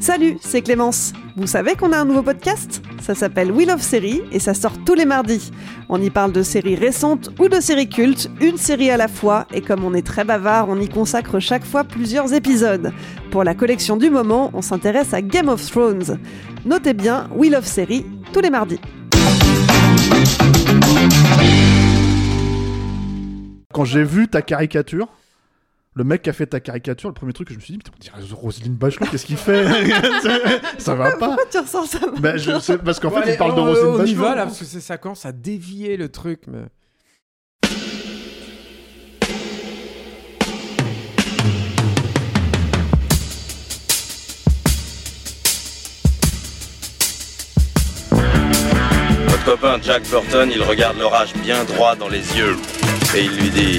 Salut, c'est Clémence. Vous savez qu'on a un nouveau podcast? Ça s'appelle We Love Série et ça sort tous les mardis. On y parle de séries récentes ou de séries cultes, une série à la fois, et comme on est très bavard, on y consacre chaque fois plusieurs épisodes. Pour la collection du moment, on s'intéresse à Game of Thrones. Notez bien We Love Série tous les mardis. Quand j'ai vu ta caricature, le mec qui a fait ta caricature, le premier truc que je me suis dit, putain, on dirait Roselyne Bachelot, qu'est-ce qu'il fait Ça va pas Pourquoi tu ressens ça bah, je sais, Parce qu'en Bon, fait, allez, il parle de on- Roselyne On y Bachelot. va là, parce que c'est- ça commence à dévier le truc. Mais... Votre copain Jack Burton, il regarde l'orage bien droit dans les yeux. Et il lui dit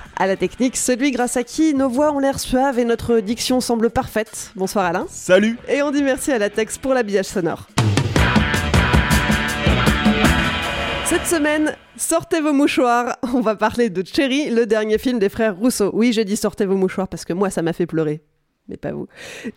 À la technique, celui grâce à qui nos voix ont l'air suaves et notre diction semble parfaite. Bonsoir Alain. Salut Et on dit merci à la Tex pour l'habillage sonore. Cette semaine, sortez vos mouchoirs. On va parler de Cherry, le dernier film des frères Rousseau. Oui, j'ai dit sortez vos mouchoirs parce que moi, ça m'a fait pleurer. Mais pas vous.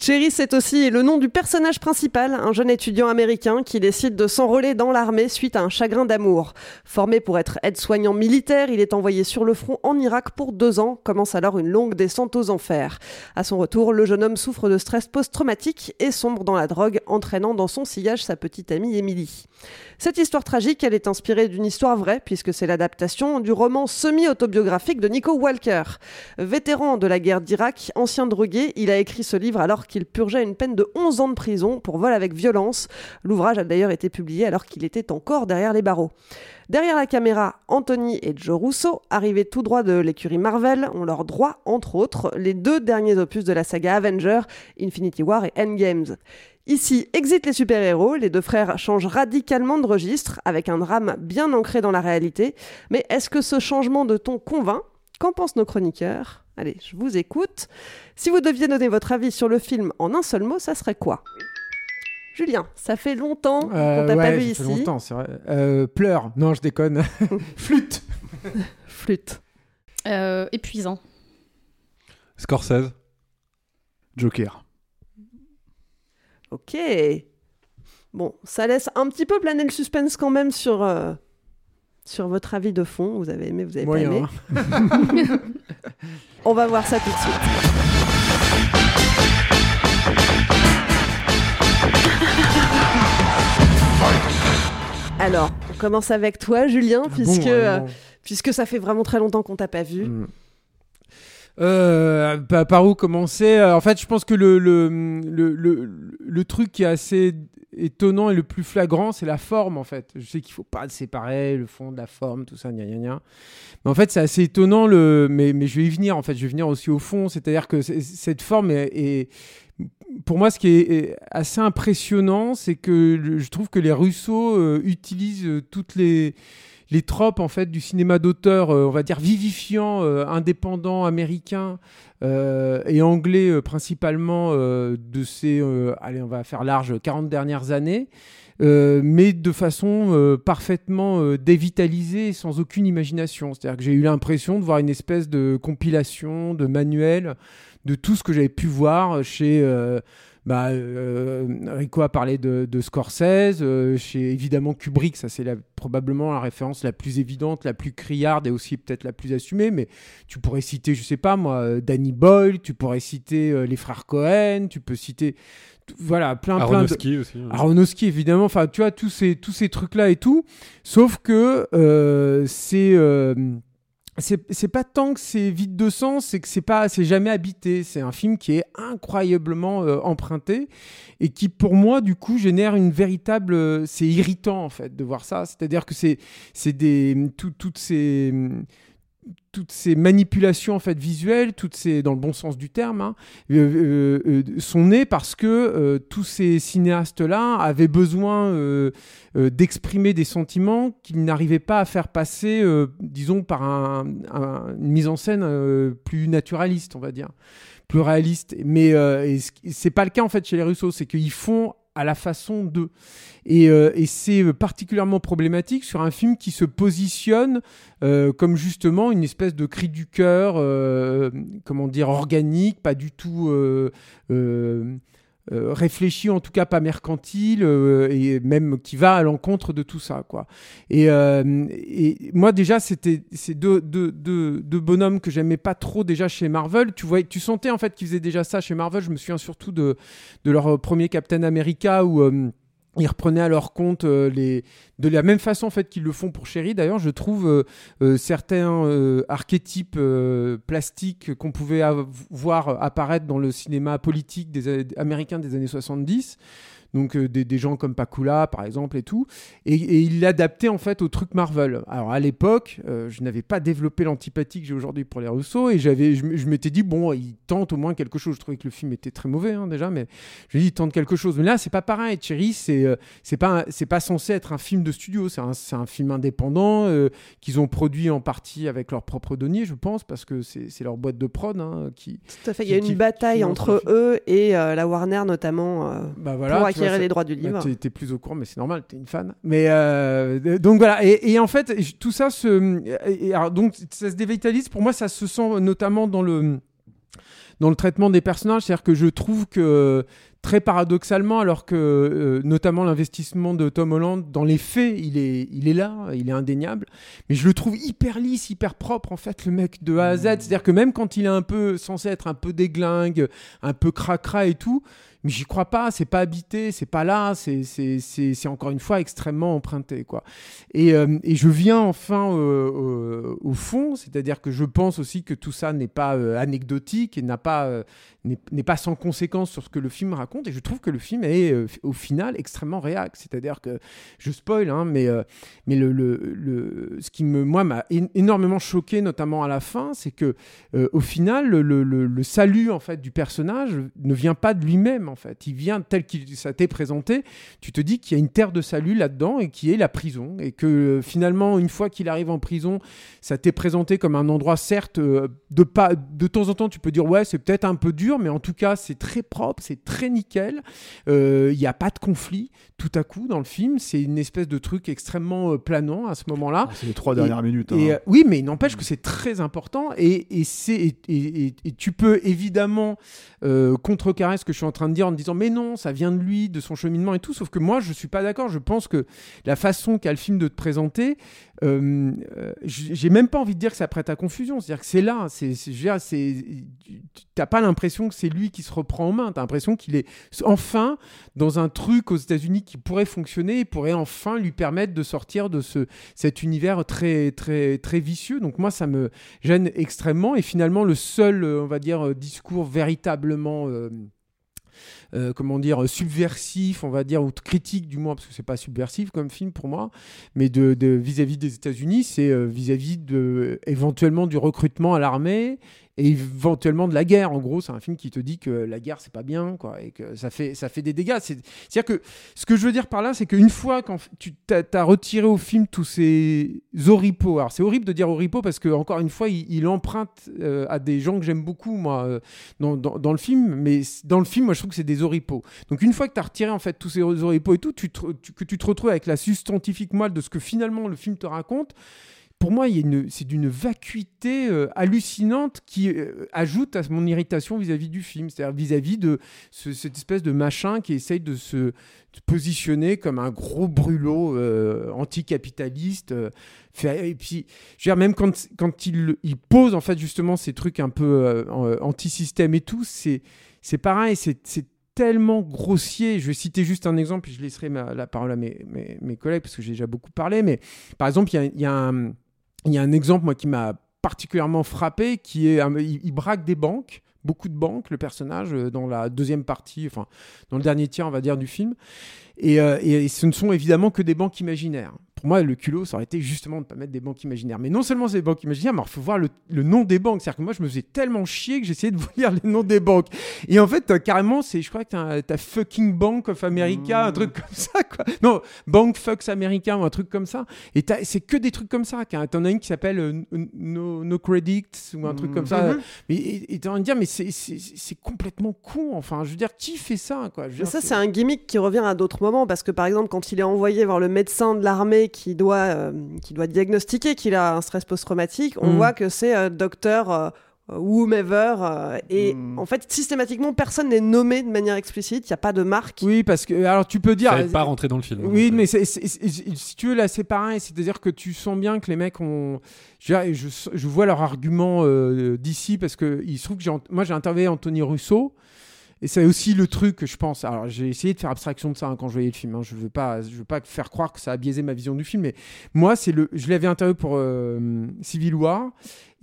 Cherry, c'est aussi le nom du personnage principal, un jeune étudiant américain qui décide de s'enrôler dans l'armée suite à un chagrin d'amour. Formé pour être aide-soignant militaire, il est envoyé sur le front en Irak pour deux ans. Commence alors une longue descente aux enfers. À son retour, le jeune homme souffre de stress post-traumatique et sombre dans la drogue, entraînant dans son sillage sa petite amie Emily. Cette histoire tragique, elle est inspirée d'une histoire vraie, puisque c'est l'adaptation du roman semi-autobiographique de Nico Walker. Vétéran de la guerre d'Irak, ancien drogué, il a écrit ce livre alors qu'il purgeait une peine de 11 ans de prison pour vol avec violence. L'ouvrage a d'ailleurs été publié alors qu'il était encore derrière les barreaux. Derrière la caméra, Anthony et Joe Russo, arrivés tout droit de l'écurie Marvel, ont leur droit, entre autres, les deux derniers opus de la saga Avenger, Infinity War et Endgames. Ici, exit les super-héros, les deux frères changent radicalement de registre, avec un drame bien ancré dans la réalité. Mais est-ce que ce changement de ton convainc? Qu'en pensent nos chroniqueurs? Allez, je vous écoute. Si vous deviez donner votre avis sur le film en un seul mot, ça serait quoi? Julien, ça fait longtemps qu'on Euh, t'a ouais, pas vu ça ici. fait longtemps, c'est vrai. Euh, pleure. Non, je déconne. Flûte. Flûte. Euh, épuisant. Scorsese. Joker. Ok. Bon, ça laisse un petit peu planer le suspense quand même sur, euh, sur votre avis de fond. Vous avez aimé, vous avez Moyen, pas aimé. On va voir ça tout de suite. Alors, on commence avec toi, Julien, Ah puisque, euh, puisque ça fait vraiment très longtemps qu'on t'a pas vu. Mm. Euh, par où commencer? Euh, En fait, je pense que le, le, le, le, le truc qui est assez étonnant et le plus flagrant, c'est la forme, en fait. Je sais qu'il faut pas séparer le fond de la forme, tout ça, gna gna gna. Mais en fait, c'est assez étonnant, le... mais, mais je vais y venir, en fait. Je vais venir aussi au fond. C'est-à-dire que cette forme est, Pour moi, ce qui est assez impressionnant, c'est que le- je trouve que les Russos euh, utilisent euh, toutes les les tropes en fait du cinéma d'auteur, euh, on va dire vivifiant, euh, indépendant, américain euh, et anglais principalement de ces, allez on va faire large, 40 dernières années. mais de façon parfaitement dévitalisée, sans aucune imagination. C'est-à-dire que j'ai eu l'impression de voir une espèce de compilation, de manuel de tout ce que j'avais pu voir chez. bah, Rico a parlé de, de Scorsese, chez évidemment Kubrick, ça c'est la- probablement la référence la plus évidente, la plus criarde et aussi peut-être la plus assumée, mais tu pourrais citer, je sais pas moi, euh, Danny Boyle, tu pourrais citer euh, les frères Cohen, tu peux citer, voilà, plein plein de... Aronofsky aussi. hein. Aronofsky évidemment, enfin tu vois tous ces tous ces trucs là et tout, sauf que euh, c'est c'est pas tant que c'est vide de sens, c'est que c'est pas c'est jamais habité. C'est un film qui est incroyablement euh, emprunté et qui pour moi du coup génère une véritable euh, c'est irritant en fait de voir ça. C'est-à-dire que c'est c'est des tout- toutes ces toutes ces manipulations en fait visuelles, toutes ces dans le bon sens du terme, hein, euh, euh, euh, sont nées parce que tous ces cinéastes-là avaient besoin d'exprimer des sentiments qu'ils n'arrivaient pas à faire passer, disons, par un- un- une mise en scène plus naturaliste, on va dire, plus réaliste. Mais c'est pas le cas en fait chez les Russos, c'est qu'ils font à la façon d'eux. Et, euh, et c'est particulièrement problématique sur un film qui se positionne euh, comme justement une espèce de cri du cœur, euh, comment dire, organique, pas du tout euh, euh, euh, réfléchi, en tout cas pas mercantile, euh, et même qui va à l'encontre de tout ça, quoi. Et, euh, et moi déjà, c'était ces deux, deux, deux, deux bonhommes que j'aimais pas trop déjà chez Marvel. Tu voyais, tu sentais en fait qu'ils faisaient déjà ça chez Marvel. Je me souviens surtout de, de leur premier Captain America où euh, ils reprenaient à leur compte euh, les de la même façon en fait qu'ils le font pour Chéri. D'ailleurs, je trouve euh, euh, certains archétypes plastiques qu'on pouvait voir apparaître dans le cinéma politique des américains des années 70. Donc euh, des, des gens comme Pakula par exemple et tout, et, et il l'adaptait en fait au truc Marvel. Alors à l'époque, euh, je n'avais pas développé l'antipathie que j'ai aujourd'hui pour les Russo, et j'avais, je, m'étais dit bon, il tente au moins quelque chose. Je trouvais que le film était très mauvais hein, déjà, mais je me dis il tente quelque chose. Mais là c'est pas pareil. Cherry, c'est euh, c'est pas c'est pas censé être un film de studio, c'est un, c'est un film indépendant euh, qu'ils ont produit en partie avec leurs propres deniers, je pense, parce que c'est c'est leur boîte de prod hein, qui. Tout à fait. Il y a une qui- bataille qui entre eux et la Warner notamment Bah voilà, pour tu les droits du bah, livre. t'es- T'es plus au courant, mais c'est normal, t'es une fan. Mais euh, donc voilà, et, et en fait, tout ça se, et- et alors, donc ça se dévitalise. Pour moi, ça se sent notamment dans le dans le traitement des personnages, c'est-à-dire que je trouve que très paradoxalement, alors que euh, notamment l'investissement de Tom Holland dans les faits, il est, il est là, il est indéniable, mais je le trouve hyper lisse, hyper propre en fait, le mec de A à Z. C'est-à-dire que même quand il est un peu censé être un peu déglingue, un peu cracra et tout, mais j'y crois pas, c'est pas habité, c'est pas là, c'est encore une fois extrêmement emprunté. quoi. Et, euh, et je viens enfin euh, au- au fond, c'est-à-dire que je pense aussi que tout ça n'est pas euh, anecdotique et n'a pas, euh, n'est pas sans conséquence sur ce que le film raconte. Et je trouve que le film est euh, au final extrêmement réac. C'est-à-dire que, je spoil, hein, mais, euh, mais le, le, le- ce qui me, moi, m'a énormément choqué, notamment à la fin, c'est que euh, au final, le- le salut en fait du personnage ne vient pas de lui-même. En fait, il vient tel qu'il ça t'est présenté. Tu te dis qu'il y a une terre de salut là-dedans et qui est la prison, et que euh, finalement, une fois qu'il arrive en prison, ça t'est présenté comme un endroit certes euh, de pas de temps en temps tu peux dire ouais c'est peut-être un peu dur mais en tout cas c'est très propre c'est très nickel Euh, il n'y a pas de conflit tout à coup dans le film c'est une espèce de truc extrêmement planant à ce moment-là C'est les trois Et- dernières minutes. et, hein. euh, oui, mais il n'empêche que c'est très important et, et, c'est, et, et- et tu peux évidemment euh, contrecarrer ce que je suis en train de dire en te disant mais non, ça vient de lui, de son cheminement et tout. Sauf que moi, je suis pas d'accord. Je pense que la façon qu'a le film de te présenter, euh, euh, j'ai même pas envie de dire que ça prête à confusion. C'est-à-dire que c'est là. C'est, c'est, t'as pas l'impression que c'est lui qui se reprend en main. T'as l'impression qu'il est enfin dans un truc aux États-Unis qui pourrait fonctionner et pourrait enfin lui permettre de sortir de ce, cet univers très, très, très vicieux. Donc moi, ça me gêne extrêmement. Et finalement, le seul, euh, on va dire, euh, discours véritablement... euh, comment dire subversif on va dire ou critique du moins parce que c'est pas subversif comme film pour moi mais de vis-à-vis des États-Unis c'est euh, vis-à-vis de éventuellement du recrutement à l'armée et éventuellement de la guerre. En gros, c'est un film qui te dit que la guerre c'est pas bien, quoi, et que ça fait ça fait des dégâts. C'est à dire que ce que je veux dire par là, c'est qu'une fois quand tu as, retiré au film tous ces oripeaux, alors c'est horrible de dire oripeaux parce que encore une fois, il, emprunte euh, à des gens que j'aime beaucoup moi euh, dans, dans, le film, mais dans le film, moi je trouve que c'est des oripeaux. Donc une fois que tu as retiré en fait tous ces oripeaux et tout, que tu te retrouves avec la substantifique moelle de ce que finalement le film te raconte pour moi, c'est d'une vacuité euh, hallucinante qui euh, ajoute à mon irritation vis-à-vis du film, c'est-à-dire vis-à-vis de cette espèce de machin qui essaye de se positionner comme un gros brûlot euh, anticapitaliste. et puis, même quand, quand il, pose en fait justement ces trucs un peu anti-système et tout, c'est pareil, c'est tellement grossier. Je vais citer juste un exemple, puis je laisserai la parole à mes, mes, collègues parce que j'ai déjà beaucoup parlé. Mais par exemple, il y a, y a un il y a un exemple moi qui m'a particulièrement frappé, qui est il, braque des banques, beaucoup de banques, le personnage euh, dans la deuxième partie, enfin dans le dernier tiers on va dire du film, et, euh, et ce ne sont évidemment que des banques imaginaires pour moi, le culot, ça aurait été justement de ne pas mettre des banques imaginaires. Mais non seulement c'est des banques imaginaires, mais il faut voir le, nom des banques. C'est-à-dire que moi, je me faisais tellement chier que j'essayais de vous lire les noms des banques. Et en fait, carrément, c'est, je crois que tu as, fucking Bank of America, un truc comme ça, quoi. Non, Bank Fucks America ou un truc comme ça. Et c'est que des trucs comme ça. T'en as une qui s'appelle euh, no, no Credits ou un truc comme ça. Mm-hmm. Mais, et en train de dire, mais c'est complètement con. Enfin, je veux dire, qui fait ça, quoi? Mais Ça, c'est un gimmick qui revient à d'autres moments. Parce que, par exemple, quand il est envoyé voir le médecin de l'armée qui doit, euh, qui doit diagnostiquer qu'il a un stress post-traumatique, on mm. voit que c'est euh, docteur euh, whomever. et mm. en fait, systématiquement, personne n'est nommé de manière explicite. Il n'y a pas de marque. Oui, parce que alors tu peux dire. Ça pas rentrer dans le film. Oui, mais si tu veux là, c'est pareil. C'est-à-dire que tu sens bien que les mecs ont. Je, je, vois leur argument d'ici parce que il se trouve que moi j'ai interviewé Anthony Russo et c'est aussi le truc que je pense. Alors, j'ai essayé de faire abstraction de ça hein, quand je voyais le film. Hein. Je veux veux pas faire croire que ça a biaisé ma vision du film. Mais moi, c'est le, je l'avais interviewé pour euh, Civil War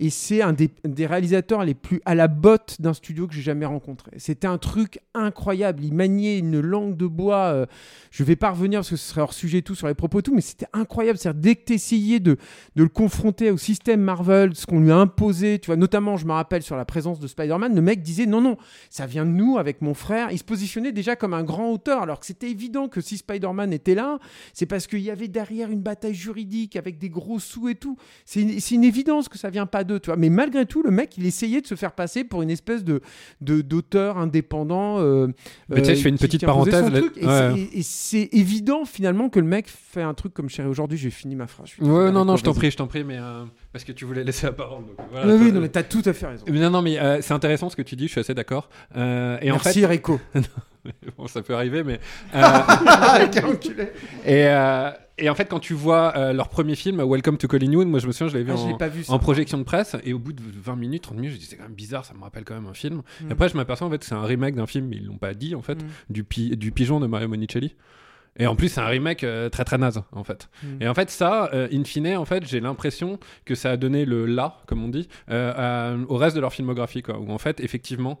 et c'est un des, réalisateurs les plus à la botte d'un studio que j'ai jamais rencontré. C'était un truc incroyable. Il maniait une langue de bois. Euh, je vais pas revenir parce que ce serait hors sujet tout sur les propos tout, mais c'était incroyable. cest dès que tu essayais de, de le confronter au système Marvel, ce qu'on lui a imposé, tu vois, notamment, je me rappelle sur la présence de Spider-Man, le mec disait non, non, ça vient de nous avec mon frère. Il se positionnait déjà comme un grand auteur, alors que c'était évident que si Spider-Man était là, c'est parce qu'il y avait derrière une bataille juridique avec des gros sous et tout. C'est une, une évidence que ça vient pas de mais malgré tout, le mec, il essayait de se faire passer pour une espèce de d'auteur indépendant. Euh, mais tu sais, je fais une euh, petite parenthèse. et c'est évident finalement que le mec fait un truc comme Chéri aujourd'hui. J'ai fini ma phrase. Ouais, non, non, je t'en prie, je t'en prie, mais euh, parce que tu voulais laisser la parole. oui, non, mais t'as tout à fait raison. non, non, mais c'est intéressant ce que tu dis. Je suis assez d'accord. et Merci, en fait... Rico. bon, ça peut arriver, mais. et, et en fait, quand tu vois euh, leur premier film, Welcome to Collingwood, moi je me souviens, je l'avais vu, ah, en, projection de presse, et au bout de 20 minutes, 30 minutes, je dis c'est quand même bizarre, ça me rappelle quand même un film. Et mm. après, je m'aperçois en fait c'est un remake d'un film, mais ils l'ont pas dit en fait, mm. du, du pigeon de Mario Monicelli. Et en plus, c'est un remake euh, très très naze, en fait. Mm. Et en fait, ça, euh, in fine, en fait, j'ai l'impression que ça a donné le là, comme on dit, euh, au reste de leur filmographie, quoi. Où en fait, effectivement,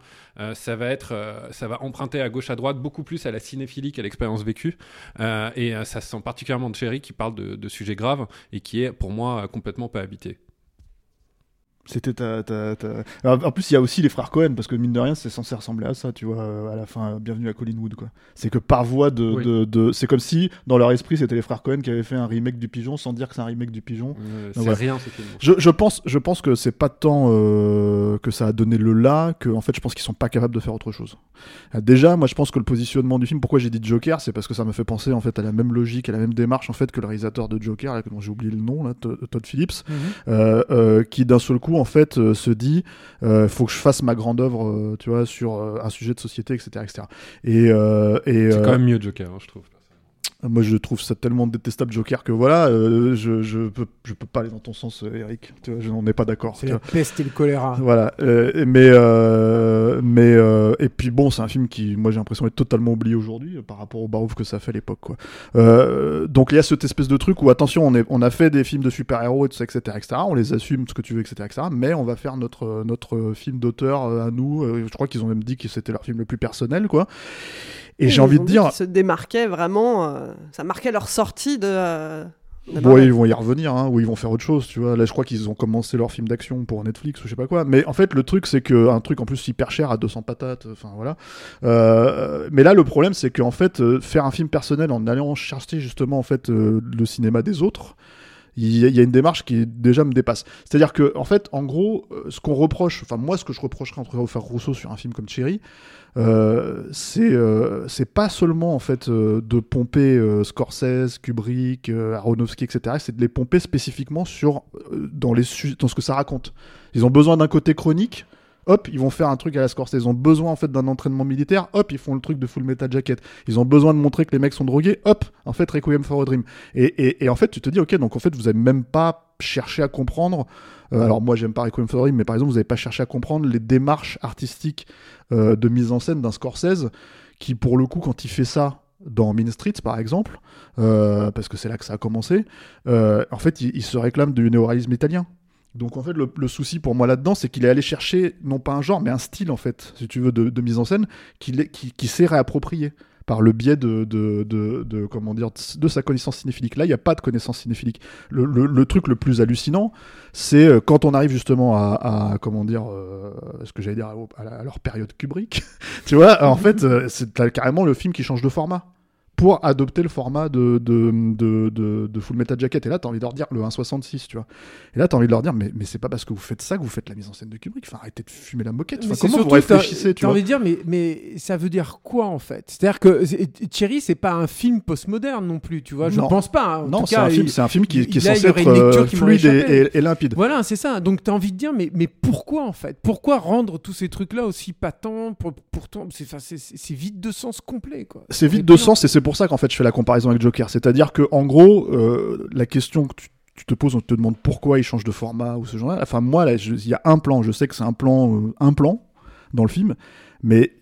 ça va être, ça va emprunter à gauche à droite beaucoup plus à la cinéphilie qu'à l'expérience vécue. et ça se sent particulièrement de Cherry qui parle de, de, sujets graves et qui est, pour moi, complètement pas habité. C'était ta, En plus, il y a aussi les frères Cohen, parce que mine de rien, c'est censé ressembler à ça, tu vois, à la fin, Bienvenue à Collinwood, quoi. C'est que par voie de. de, C'est comme si, dans leur esprit, c'était les frères Cohen qui avaient fait un remake du pigeon sans dire que c'est un remake du pigeon. c'est rien, ce film. Je, je, pense, je pense que c'est pas tant euh, que ça a donné le là, que en fait, je pense qu'ils sont pas capables de faire autre chose. Euh, déjà, moi, je pense que le positionnement du film, pourquoi j'ai dit Joker, c'est parce que ça me fait penser, en fait, à la même logique, à la même démarche, en fait, que le réalisateur de Joker, dont j'ai oublié le nom, là, Todd Phillips, mhm. euh, qui d'un seul coup, en fait, euh, se dit euh, faut que je fasse ma grande œuvre, euh, tu vois, sur un sujet de société, etc., etc. Et, et c'est quand même mieux Joker, hein, je trouve. Moi, je trouve ça tellement détestable, Joker, que voilà, euh, je, je, peux, je peux pas aller dans ton sens, euh, Eric. Tu vois, je n'en ai pas d'accord. C'est la peste et le choléra. Voilà. Euh, mais, mais et puis bon, c'est un film qui, moi, j'ai l'impression, est totalement oublié aujourd'hui par rapport au barouf que ça fait à l'époque, quoi. donc, il y a cette espèce de truc où, attention, on, est, on a fait des films de super-héros, etc., etc., on les assume, ce que tu veux, etc., etc., mais on va faire notre, notre film d'auteur à nous. je crois qu'ils ont même dit que c'était leur film le plus personnel, quoi. Et j'ai envie de dire. Se démarquaient vraiment, euh, ça marquait leur sortie de, euh, Bon, ils vont y revenir, hein, ou ils vont faire autre chose, tu vois. Là, je crois qu'ils ont commencé leur film d'action pour Netflix ou je sais pas quoi. Mais en fait, le truc, c'est que un truc en plus hyper cher à 200 patates, enfin voilà. Euh, mais là, le problème, c'est qu'en fait, euh, faire un film personnel en allant chercher justement en fait euh, le cinéma des autres, il y, a- une démarche qui déjà me dépasse. C'est-à-dire que, en fait, en gros, euh, ce qu'on reproche, enfin moi, ce que je reprocherais entre au faire Rousseau sur un film comme Cherry, euh, c'est euh, c'est pas seulement en fait euh, de pomper euh, Scorsese, Kubrick, euh, Aronofsky, etc. C'est de les pomper spécifiquement sur dans les dans ce que ça raconte. Ils ont besoin d'un côté chronique. Hop, ils vont faire un truc à la Scorsese. Ils ont besoin en fait d'un entraînement militaire. Hop, ils font le truc de Full Metal Jacket. Ils ont besoin de montrer que les mecs sont drogués. Hop, en fait Requiem for a Dream. Et, et, en fait, tu te dis ok, donc en fait vous avez même pas cherché à comprendre. euh, alors moi j'aime pas Requiem for a Dream, mais par exemple vous avez pas cherché à comprendre les démarches artistiques euh, de mise en scène d'un Scorsese qui pour le coup quand il fait ça dans Mean Streets par exemple, euh, parce que c'est là que ça a commencé, en fait il, il se réclame du néoréalisme italien. Donc en fait le, le souci pour moi là-dedans c'est qu'il est allé chercher non pas un genre mais un style en fait si tu veux de, de mise en scène est- qui, qui s'est réapproprié par le biais de, de, de, de- comment dire de sa connaissance cinéphilique. Là, il n'y a pas de connaissance cinéphilique. Le, le- le truc le plus hallucinant, c'est euh, quand on arrive justement à, à, comment dire euh, ce que j'allais dire à, à leur période Kubrick. tu vois, en fait, euh, c'est carrément le film qui change de format pour adopter le format de, de, de, de, de Full Metal Jacket. Et là, t'as envie de leur dire le 1.66, tu vois. Et là, t'as envie de leur dire, mais, mais c'est pas parce que vous faites ça que vous faites la mise en scène de Kubrick. Enfin, arrêtez de fumer la moquette. Enfin, comment vous surtout, réfléchissez, tu vois envie de dire, mais, mais ça veut dire quoi en fait? C'est-à-dire que Cherry, c'est pas un film postmoderne non plus, tu vois. Je Non. pense pas. hein. En Non, c'est un film- un film qui- qui est censé être, euh, fluide et- échappé. et- et limpide. Voilà, c'est ça. Donc t'as envie de dire, mais, mais pourquoi en fait? Pourquoi rendre tous ces trucs-là aussi patents pour, Pourtant, c'est enfin, c'est- c'est- c'est vide de sens complet, quoi. C'est vide de sens et c'est pour ça qu'en fait je fais la comparaison avec Joker. C'est-à-dire que en gros, euh, la question que tu, tu te poses, on te demande pourquoi il change de format ou ce genre-là. Enfin moi, il y a un plan. Je sais que c'est un plan, euh, un plan dans le film, mais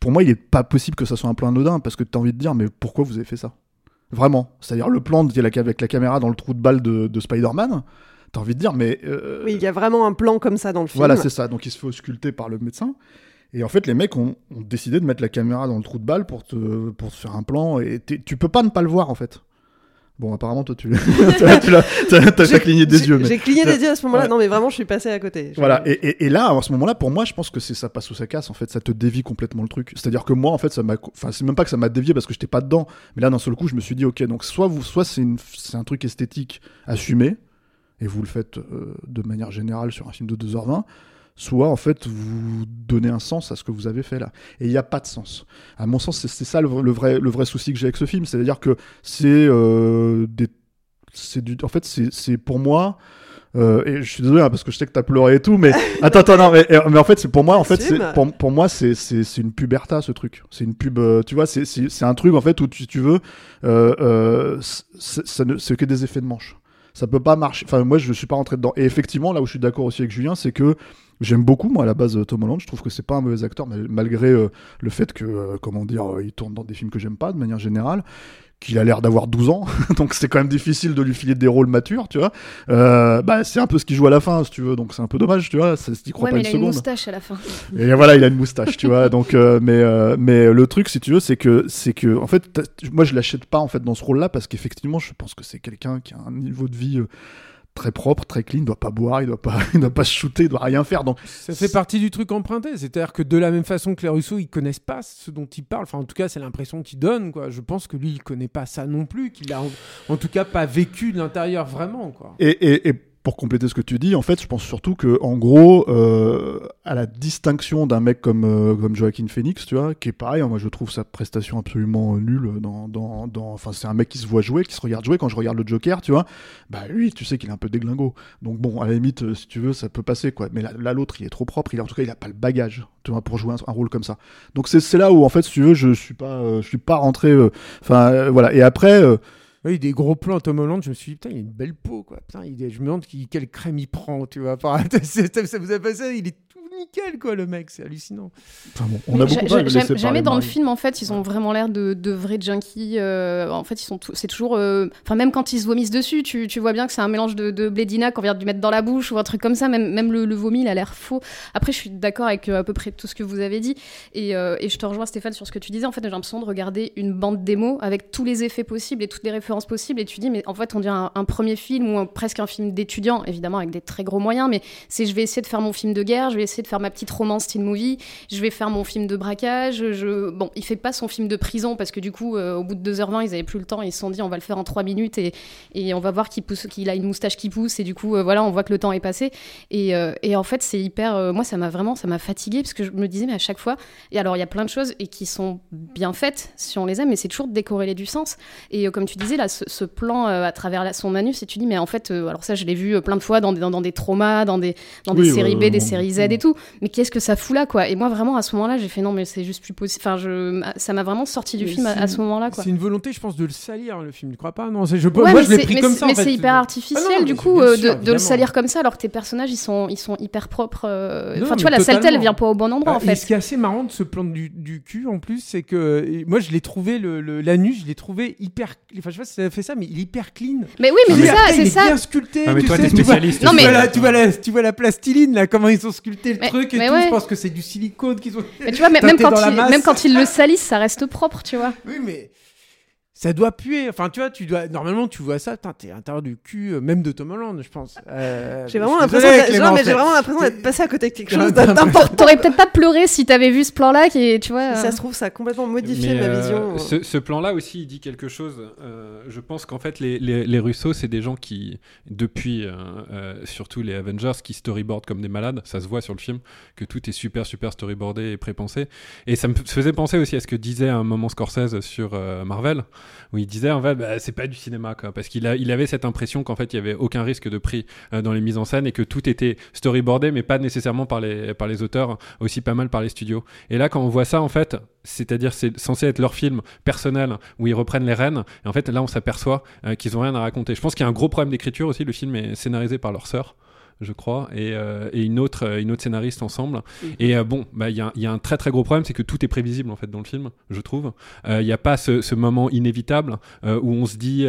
pour moi, il est pas possible que ça soit un plan anodin parce que tu as envie de dire, mais pourquoi vous avez fait ça? Vraiment. C'est-à-dire le plan de- avec la caméra dans le trou de balle de, de Spider-Man. T'as envie de dire, mais euh, Oui, il y a vraiment un plan comme ça dans le film. voilà, c'est ça. Donc il se fait ausculter par le médecin. Et en fait, les mecs ont, ont décidé de mettre la caméra dans le trou de balle pour te, pour te faire un plan. Et tu peux pas ne pas le voir, en fait. Bon, apparemment, toi, tu J'ai- cligné des yeux. mais- J'ai cligné des yeux à ce moment-là. Ouais. Non, mais vraiment, je suis passé à côté. Voilà, et, et- et là, à ce moment-là, pour moi, je pense que c'est ça passe ou ça casse. En fait, ça te dévie complètement le truc. C'est-à-dire que moi, en fait, ça m'a, enfin, c'est même pas que ça m'a dévié parce que j'étais pas dedans, mais là, d'un seul coup, je me suis dit, ok, donc soit vous, soit c'est une, c'est un truc esthétique assumé et vous le faites euh, de manière générale sur un film de 2h20, soit en fait vous donnez un sens à ce que vous avez fait là. Et il n'y a pas de sens. À mon sens, c'est, ça le, le vrai, le vrai souci que j'ai avec ce film, c'est-à-dire que c'est euh, des, c'est du, en fait, c'est, pour moi. Euh, et je suis désolé hein, parce que je sais que t'as pleuré et tout, mais attends, attends, non, mais, mais en fait, c'est pour moi, en fait, pour, pour moi, c'est, c'est, c'est une puberta ce truc. C'est une pub, euh, tu vois, c'est, c'est, c'est un truc en fait où tu, tu veux, euh, euh, c'est que des effets de manche. Ça peut pas marcher. Enfin, moi, je suis pas rentré dedans. Et effectivement, là où je suis d'accord aussi avec Julien, c'est que j'aime beaucoup, moi, à la base, euh, Tom Holland. Je trouve que c'est pas un mauvais acteur, malgré euh, le fait que, euh, comment dire, il tourne dans des films que j'aime pas de manière générale qu'il a l'air d'avoir 12 ans, donc c'est quand même difficile de lui filer des rôles matures, tu vois. Euh, bah, c'est un peu ce qu'il joue à la fin, si tu veux, donc c'est un peu dommage, tu vois. Ça, crois Ouais, pas mais une il a une seconde. moustache à la fin. Et voilà, il a une moustache, tu vois. Donc, euh, mais, euh, mais le truc, si tu veux, c'est que, c'est que, en fait, moi, je l'achète pas en fait dans ce rôle-là parce qu'effectivement, je pense que c'est quelqu'un qui a un niveau de vie euh, très propre, très clean. Il doit pas boire, il doit pas, il doit pas se shooter, il doit rien faire. Donc, Ça fait partie du truc emprunté. C'est-à-dire que de la même façon que les Russo, ils connaissent pas ce dont ils parlent. Enfin, en tout cas, c'est l'impression qu'ils donnent. Quoi. Je pense que lui, il connaît pas ça non plus. Qu'il a, en, en tout cas, pas vécu de l'intérieur vraiment. Quoi. Et, et, et pour compléter ce que tu dis, en fait, je pense surtout que, en gros, euh, à la distinction d'un mec comme, euh, comme Joaquin Phoenix, tu vois, qui est pareil, hein, moi je trouve sa prestation absolument nulle dans, dans, dans, enfin, c'est un mec qui se voit jouer, qui se regarde jouer. Quand je regarde le Joker, tu vois, bah lui, tu sais qu'il est un peu déglingo. Donc bon, à la limite, euh, si tu veux, ça peut passer, quoi. Mais là, l'autre, il est trop propre. Il en tout cas, il a pas le bagage, tu vois, pour jouer un, un rôle comme ça. Donc c'est, là où, en fait, si tu veux, je suis pas, je suis pas rentré, enfin, voilà. Et après, euh, Oui, des gros plans Tom Holland, je me suis dit, putain, il a une belle peau, quoi. Putain, il je me demande quelle crème il prend, tu vois. Ça, vous a passé, il est nickel, quoi, le mec. C'est hallucinant. Enfin bon, on a beaucoup Ja- pas ja- laissé Jamais dans le film, en fait, ils ont vraiment l'air de, de vrais junkies. euh, en fait, ils sont c'est toujours. euh, Enfin, même quand ils se vomissent dessus, tu, tu vois bien que c'est un mélange de, de blédina qu'on vient de lui mettre dans la bouche ou un truc comme ça. Même, même le, le vomi, il a l'air faux. Après, je suis d'accord avec euh, à peu près tout ce que vous avez dit. Et, euh, et je te rejoins, Stéphane, sur ce que tu disais. En fait, j'ai l'impression de regarder une bande démo avec tous les effets possibles et toutes les références possibles. Et tu dis, mais en fait, on dirait un, un premier film ou un- presque un film d'étudiant, évidemment, avec des très gros moyens. Mais c'est je vais essayer de faire mon film de guerre, je vais essayer de faire ma petite romance teen movie, je vais faire mon film de braquage. Je... Bon, il fait pas son film de prison parce que du coup, euh, au bout de 2h20, ils avaient plus le temps. Ils se sont dit, on va le faire en 3 minutes et, et on va voir qu'il pousse, qu'il a une moustache qui pousse. Et du coup, euh, voilà, on voit que le temps est passé. Et, euh, et en fait, c'est hyper. moi, ça m'a vraiment, ça m'a fatigué parce que je me disais, mais à chaque fois. Et alors, il y a plein de choses et qui sont bien faites si on les aime, mais c'est toujours décorrélé du sens. Et comme tu disais, là, ce, ce plan à travers la- son anus, et tu dis, mais en fait, alors ça, je l'ai vu plein de fois dans des, dans, dans des traumas, dans des, dans des Oui, séries B, des ouais, séries Z et tout. Mais qu'est-ce que ça fout là, quoi Et moi, vraiment, à ce moment-là, j'ai fait, non, mais c'est juste plus possible. Enfin, je, ça m'a vraiment sorti du Mais film à, ce moment-là, quoi. C'est une volonté, je pense, de le salir, le film. Tu crois pas? Non, c'est- je, Ouais, moi, je l'ai pris mais comme ça. Mais c'est hyper Ah artificiel, non, du coup, euh, sûr, de, de le salir comme ça, alors que tes personnages, ils sont, ils sont hyper propres. euh, Non, Enfin, tu vois, la saleté, elle vient pas au bon endroit, Bah, en et fait. ce qui est assez marrant de ce plan du, du cul, en plus, c'est que moi, je l'ai trouvé, le, l'anus, je l'ai trouvé hyper. Enfin, je sais pas si ça fait ça, mais il est hyper clean. Mais oui, mais c'est ça, c'est il est ça. bien sculpté. Ah, mais tu toi, sais, t'es tu vois- spécialiste. Non, tu mais- vois la- tu vois la, tu vois la plastiline là, comment ils ont sculpté le Mais- truc et mais tout. ouais. Je pense que c'est du silicone qu'ils ont. Mais tu vois, même, quand il, même quand ils le salissent, ça reste propre, tu vois. Oui, mais ça doit puer. Enfin, tu vois, tu dois. Normalement, tu vois ça, t'es à l'intérieur du cul, euh, même de Tom Holland, je pense. Euh, J'ai vraiment l'impression mais j'ai vraiment l'impression d'être passé à côté de quelque chose d'important. T'aurais peut-être pas pleuré si t'avais vu ce plan-là, qui tu vois. Ça euh, se trouve, ça a complètement modifié Mais, ma euh, vision. ce, ce plan-là aussi, il dit quelque chose. Euh, je pense qu'en fait, les, les, les Russos, c'est des gens qui, depuis euh, euh, surtout les Avengers, qui storyboardent comme des malades. Ça se voit sur le film que tout est super, super storyboardé et prépensé. Et ça me faisait penser aussi à ce que disait à un moment Scorsese sur euh, Marvel, où il disait en fait, bah, c'est pas du cinéma, quoi, parce qu'il il avait cette impression qu'en fait, il y avait aucun risque de prix euh, dans les mises en scène et que tout était storyboardé, mais pas nécessairement par les, par les auteurs, aussi pas mal par les studios. Et là, quand on voit ça, en fait, c'est-à-dire c'est censé être leur film personnel où ils reprennent les rênes. Et en fait, là, on s'aperçoit euh, qu'ils ont rien à raconter. Je pense qu'il y a un gros problème d'écriture aussi. Le film est scénarisé par leur sœur. Je crois, et, euh, et une, autre, euh, une autre scénariste ensemble. Et euh, bon, bah, il y, a, y a un très très gros problème, c'est que tout est prévisible en fait dans le film, je trouve. Il n'y a pas ce, ce moment inévitable où on se dit,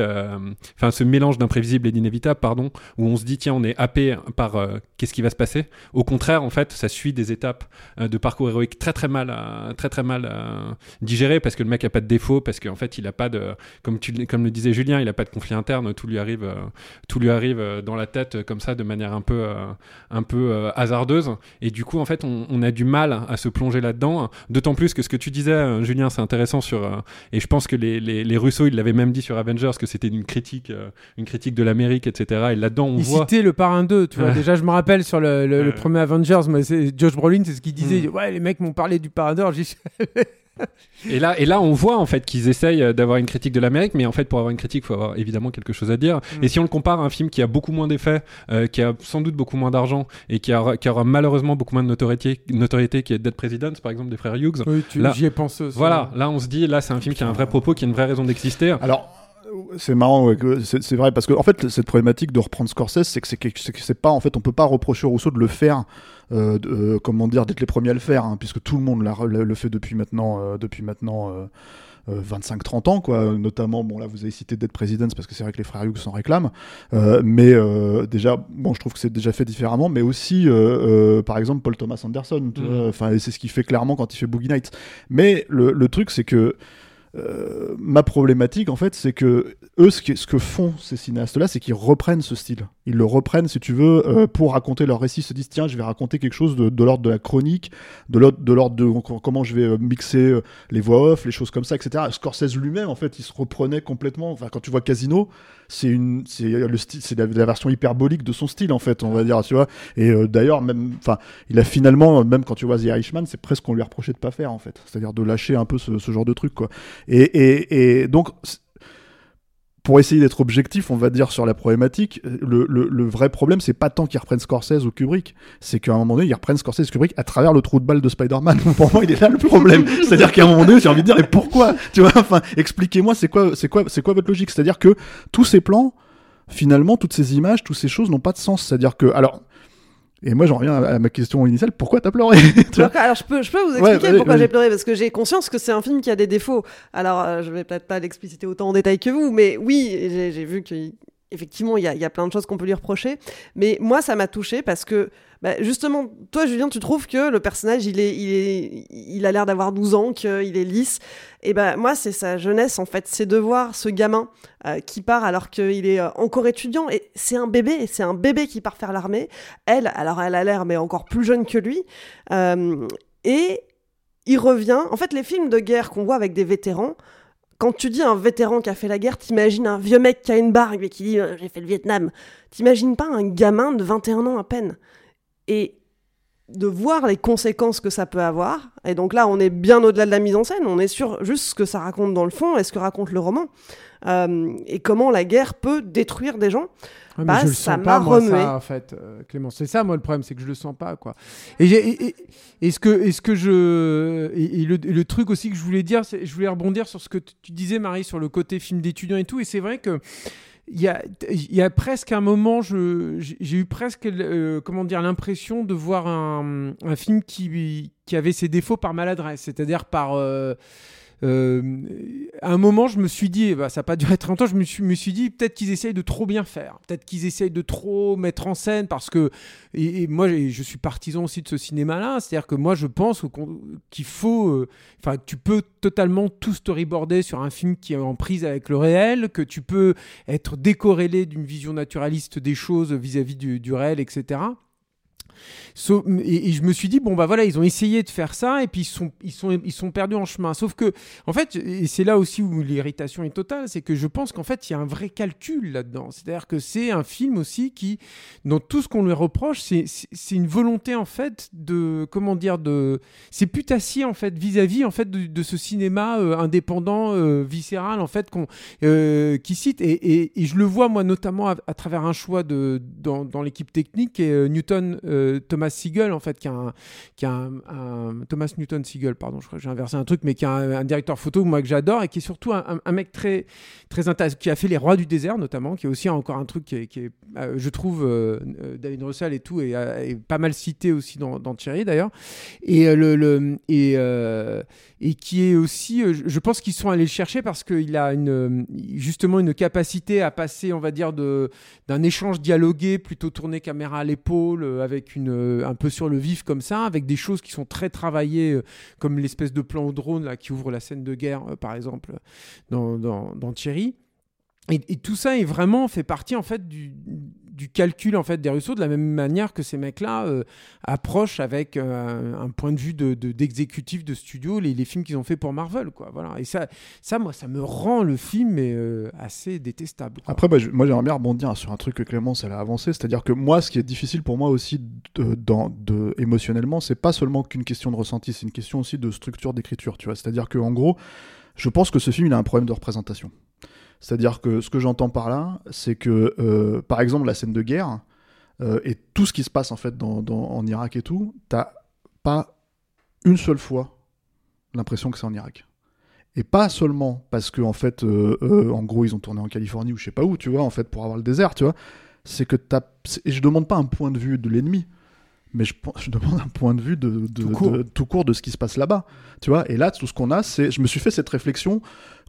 enfin ce mélange d'imprévisible et d'inévitable, pardon, où on se dit tiens on est happé par qu'est-ce qui va se passer. Au contraire, en fait, ça suit des étapes de parcours héroïque très très mal, très très mal digérées parce que le mec a pas de défaut, parce qu'en fait il a pas de, comme tu, comme le disait Julien, il a pas de conflit interne, tout lui arrive, tout lui arrive dans la tête comme ça de manière un peu, euh, un peu euh, hasardeuse. Et du coup, en fait, on, on a du mal à se plonger là-dedans. D'autant plus que ce que tu disais, euh, Julien, c'est intéressant sur, et je pense que les, les, les Russo, ils l'avaient même dit sur Avengers que c'était une critique, une critique de l'Amérique, etc. Et là-dedans, on Il voit. citait le parrain 2, tu vois. Déjà, je me rappelle sur le, le- premier Avengers, moi, Josh Brolin, c'est ce qu'il disait. Mm. Ouais, les mecs m'ont parlé du parrain 2. Et là, et là, on voit en fait qu'ils essayent euh, d'avoir une critique de l'Amérique, mais en fait, pour avoir une critique, il faut avoir évidemment quelque chose à dire. Mm. Et si on le compare à un film qui a beaucoup moins d'effets, euh, qui a sans doute beaucoup moins d'argent et qui, a, qui aura malheureusement beaucoup moins de notoriété, notoriété qui est Dead Presidents, par exemple, des frères Hughes. Oui, tu- Là- j'y ai pensé aussi. Voilà, là, on se dit, là, c'est un film qui a un vrai propos, qui a une vraie raison d'exister. Alors, c'est marrant, ouais, c'est c'est vrai parce que en fait cette problématique de reprendre Scorsese, c'est que c'est c'est que c'est pas en fait on peut pas reprocher au Rousseau de le faire, euh, de- euh, comment dire, d'être les premiers à le faire, hein, puisque tout le monde l'a- le, le fait depuis maintenant, euh, depuis maintenant. euh, euh, 25-30 ans, quoi. Notamment, bon, là, vous avez cité Dead Presidents parce que c'est vrai que les frères Hughes s'en réclament. Euh, mais euh, déjà, bon, je trouve que c'est déjà fait différemment, mais aussi, euh, par exemple, Paul Thomas Anderson. vois, Enfin, c'est ce qu'il fait clairement quand il fait Boogie Nights. Mais le, le truc, c'est que euh, ma problématique, en fait, c'est que eux, ce, que font ces cinéastes-là, c'est qu'ils reprennent ce style. Ils le reprennent, si tu veux, euh, pour raconter leur récit. Ils se disent, tiens, je vais raconter quelque chose de, l'ordre de la chronique, de l'ordre de, de comment je vais euh, mixer les voix off, les choses comme ça, etc. Scorsese lui-même, en fait, il se reprenait complètement. Enfin, quand tu vois Casino, c'est une, c'est le style, c'est la, version hyperbolique de son style, en fait, on va dire, tu vois. Et euh, d'ailleurs, même, enfin, il a finalement, même quand tu vois The Irishman, c'est presque qu'on lui a reproché de pas faire, en fait. C'est-à-dire de lâcher un peu ce, ce genre de truc, quoi. Et, et, et donc, pour essayer d'être objectif, on va dire sur la problématique, le, le, le vrai problème, c'est pas tant qu'ils reprennent Scorsese ou Kubrick, c'est qu'à un moment donné, ils reprennent Scorsese et Kubrick à travers le trou de balle de Spider-Man. pour moi, il est là le problème. C'est-à-dire qu'à un moment donné, j'ai envie de dire, et pourquoi? Tu vois, enfin, expliquez-moi, c'est quoi, c'est quoi, c'est quoi votre logique? C'est-à-dire que tous ces plans, finalement, toutes ces images, toutes ces choses n'ont pas de sens. C'est-à-dire que, alors, Et moi, j'en reviens à ma question initiale pourquoi t'as pleuré Alors, je peux, je peux vous expliquer pourquoi j'ai pleuré, parce que j'ai conscience que c'est un film qui a des défauts. Alors, euh, je vais peut-être pas l'expliciter autant en détail que vous, mais oui, j'ai vu qu'effectivement, il y a, y a plein de choses qu'on peut lui reprocher. Mais moi, ça m'a touché parce que bah, justement, toi, Julien, tu trouves que le personnage, il, est, il, a l'air d'avoir 12 ans, qu'il est lisse. Et ben moi, c'est sa jeunesse, en fait. C'est de voir ce gamin euh, qui part alors qu'il est euh, encore étudiant. Et c'est un bébé, c'est un bébé qui part faire l'armée. Elle, alors elle a l'air, mais encore plus jeune que lui. Euh, et il revient. En fait, les films de guerre qu'on voit avec des vétérans, quand tu dis un vétéran qui a fait la guerre, t'imagines un vieux mec qui a une barbe et qui dit j'ai fait le Vietnam. T'imagines pas un gamin de 21 ans à peine et de voir les conséquences que ça peut avoir. Et donc là, on est bien au-delà de la mise en scène, on est sur juste ce que ça raconte dans le fond et ce que raconte le roman. Euh, et comment la guerre peut détruire des gens. bah, ça m'a remué. en fait, euh, Clément. C'est ça, moi, le problème, c'est que je le sens pas, quoi. Et, et, ce que, est que je, et, le, truc aussi que je voulais dire, je voulais rebondir sur ce que tu disais, Marie, sur le côté film d'étudiant et tout. Et c'est vrai que il y a, presque un moment, j'ai eu presque euh, l'impression de voir un, film qui, qui avait ses défauts par maladresse, c'est-à-dire par euh, euh, à un moment, je me suis dit, bah, ça n'a pas duré très longtemps, je me suis, suis dit peut-être qu'ils essayent de trop bien faire, peut-être qu'ils essayent de trop mettre en scène parce que, et, moi je suis partisan aussi de ce cinéma-là, c'est-à-dire que moi je pense qu'il faut, euh, enfin, tu peux totalement tout storyboarder sur un film qui est en prise avec le réel, que tu peux être décorrélé d'une vision naturaliste des choses vis-à-vis du réel, etc et, je me suis dit, bon, bah voilà, ils ont essayé de faire ça et puis ils sont, ils sont, ils sont perdus en chemin. Sauf que, en fait, et c'est là aussi où l'irritation est totale, c'est que je pense qu'en fait, il y a un vrai calcul là-dedans. C'est-à-dire que c'est un film aussi qui, dans tout ce qu'on lui reproche, c'est une volonté, en fait, de, comment dire, de. C'est putassier, en fait, vis-à-vis, en fait, de, ce cinéma euh, indépendant, euh, viscéral, en fait, qu'on, euh, qui cite. Et, et, je le vois, moi, notamment à, travers un choix de, dans, dans l'équipe technique, et Newton Thomas Siegel, en fait, qui a un, qui a Thomas Newton Siegel, pardon, je crois que j'ai inversé un truc, mais qui a un, directeur photo, moi, que j'adore, et qui est surtout un, mec très, très intéressant, qui a fait Les Rois du désert, notamment, qui est aussi encore un truc qui est, euh, je trouve, euh, euh, David Russell et tout, et, pas mal cité aussi dans, dans Thierry, d'ailleurs. Et, le et, et qui est aussi, je pense qu'ils sont allés le chercher parce qu'il a une, justement une capacité à passer, on va dire, d'un échange dialogué, plutôt tourné caméra à l'épaule, avec euh, un peu sur le vif comme ça, avec des choses qui sont très travaillées, euh, comme l'espèce de plan au drone qui ouvre la scène de guerre, euh, par exemple, dans Thierry. Et, tout ça est vraiment fait partie en fait du, calcul en fait des Russos de la même manière que ces mecs-là euh, approchent avec euh, un point de vue de, d'exécutif de, studio les, films qu'ils ont fait pour Marvel quoi voilà. Et ça ça moi ça me rend le film euh, assez détestable après bah, moi j'aimerais bien rebondir sur un truc que Clémence elle a avancé c'est-à-dire que moi ce qui est difficile pour moi aussi de, dans, de, émotionnellement c'est pas seulement qu'une question de ressenti c'est une question aussi de structure d'écriture tu vois. C'est-à-dire que en gros je pense que ce film il a un problème de représentation c'est-à-dire que ce que j'entends par là, c'est que, euh, par exemple, la scène de guerre euh, et tout ce qui se passe en fait dans, en Irak et tout, t'as pas une seule fois l'impression que c'est en Irak. Et pas seulement parce que en fait, euh, en gros, ils ont tourné en Californie ou je sais pas où, tu vois, en fait, pour avoir le désert, tu vois. C'est que t'as. Et je demande pas un point de vue de l'ennemi, mais je, je, demande un point de vue de, tout, court. de, tout, court. de, ce qui se passe là-bas. Tu vois, et là, tout ce qu'on a, c'est. Je me suis fait cette réflexion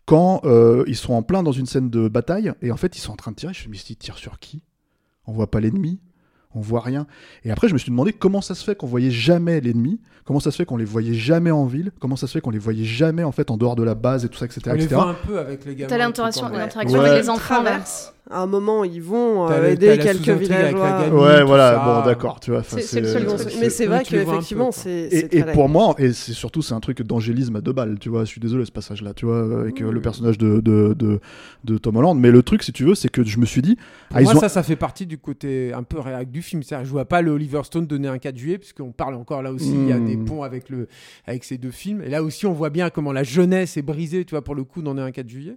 quand euh, ils sont en plein dans une scène de bataille, et en fait ils sont en train de tirer, je me suis dit, tire sur qui? On voit pas l'ennemi on voit rien. Et après, je me suis demandé comment ça se fait qu'on voyait jamais l'ennemi, comment ça se fait qu'on les voyait jamais en ville, comment ça se fait qu'on les voyait jamais en fait en dehors de la base et tout ça, etc. On les voit un peu avec les gamins. T'as l'interaction avec les enfants À un moment, ils vont euh, aider quelques villageois. Ouais, voilà, bon, d'accord, tu vois. C'est le seul Mais c'est vrai qu'effectivement, c'est. Et pour moi, et c'est surtout, c'est un truc d'angélisme à deux balles, tu vois. Je suis désolé ce passage-là, tu vois, avec euh, le personnage de, de, de, Tom Holland. Mais le truc, si tu veux, c'est que je me suis dit. Ah, moi, ça, ça fait partie du côté un peu réac du film. Je vois pas le Oliver Stone donner un 4 juillet, puisqu'on parle encore là aussi, il y a des hmm. ponts avec, le, avec ces deux films. Et là aussi, on voit bien comment la jeunesse est brisée, tu vois, pour le coup, d'en est un 4 juillet.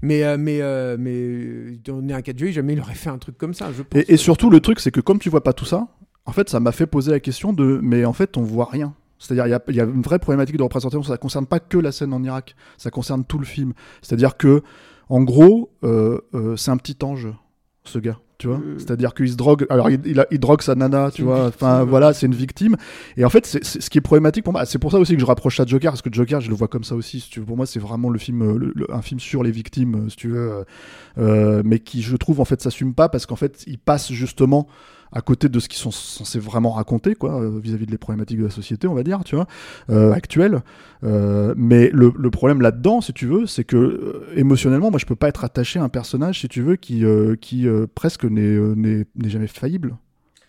Mais, euh, mais, euh, un 4 juillet, jamais il aurait fait un truc comme ça, je pense. Et, surtout, le truc, c'est que comme tu vois pas tout ça, en fait, ça m'a fait poser la question de, mais en fait, on voit rien. C'est-à-dire, il y, y, a une vraie problématique de représentation. Ça concerne pas que la scène en Irak, ça concerne tout le film. C'est-à-dire que, en gros, euh, c'est un petit ange, ce gars tu vois. C'est-à-dire qu'il se drogue. Alors, il, il, drogue sa nana, tu vois. Enfin, voilà, c'est une victime. Et en fait, c'est ce qui est problématique pour moi, c'est pour ça aussi que je rapproche ça de Joker, parce que Joker, je le vois comme ça aussi. Si tu veux. Pour moi, c'est vraiment le film, euh, le- le- un film sur les victimes, euh, si tu veux, euh, euh, mais qui, je trouve, en fait, s'assume pas parce qu'en fait, il passe justement à côté de ce qu'ils sont censés vraiment raconter, quoi, euh, vis-à-vis de les problématiques de la société, on va dire, tu vois, euh, actuelle. Euh, mais le, problème là-dedans, si tu veux, c'est que émotionnellement, moi, je peux pas être attaché à un personnage, si tu veux, qui, presque n'est jamais faillible.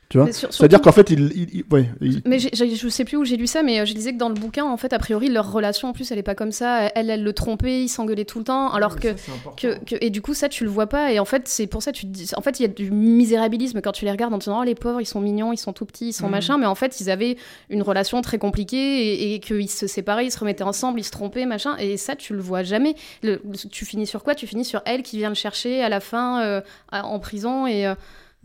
Tu vois C'est-à-dire qu'en fait, il, il- il- ouais, il- Mais j'ai- j'ai- je sais plus où j'ai lu ça, mais euh, je disais que dans le bouquin, en fait, a priori, leur relation, en plus, elle est pas comme ça. Elle, elle le trompait, il s'engueulait tout le temps, alors que, que, que- Et du coup, ça, tu le vois pas. Et en fait, c'est pour ça, tu te dis. En fait, il y a du misérabilisme quand tu les regardes en te disant, oh, les pauvres, ils sont mignons, ils sont tout petits, ils sont Mhm. machin. Mais en fait, ils avaient une relation très compliquée et, et qu'ils se séparaient, ils se remettaient ensemble, ils se trompaient, machin. Et ça, tu le vois jamais. Le- tu finis sur quoi? Tu finis sur elle qui vient le chercher à la fin euh, en prison et. euh,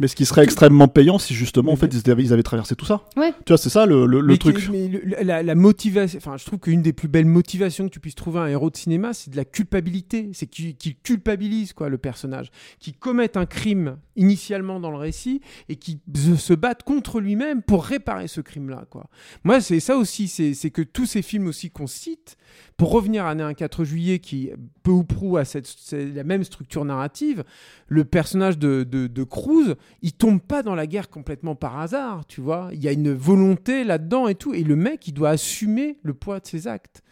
mais ce qui serait extrêmement payant si justement, en fait, ils avaient, ils avaient traversé tout ça. Ouais. Tu vois, c'est ça le, le- le mais truc. qui- mais le- la, la motivation, enfin, je trouve qu'une des plus belles motivations que tu puisses trouver à un héros de cinéma, c'est de la culpabilité. C'est qu'il qu'il culpabilise quoi le personnage, qui commet un crime initialement dans le récit et qui se, batte contre lui-même pour réparer ce crime-là. Quoi. Moi, c'est ça aussi, c'est que tous ces films aussi qu'on cite, pour revenir à un 4 juillet, qui peu ou prou a cette, la même structure narrative, le personnage de, de, de Cruz, il tombe pas dans la guerre complètement par hasard, tu vois. Il y a une volonté là-dedans et tout. Et le mec, il doit assumer le poids de ses actes.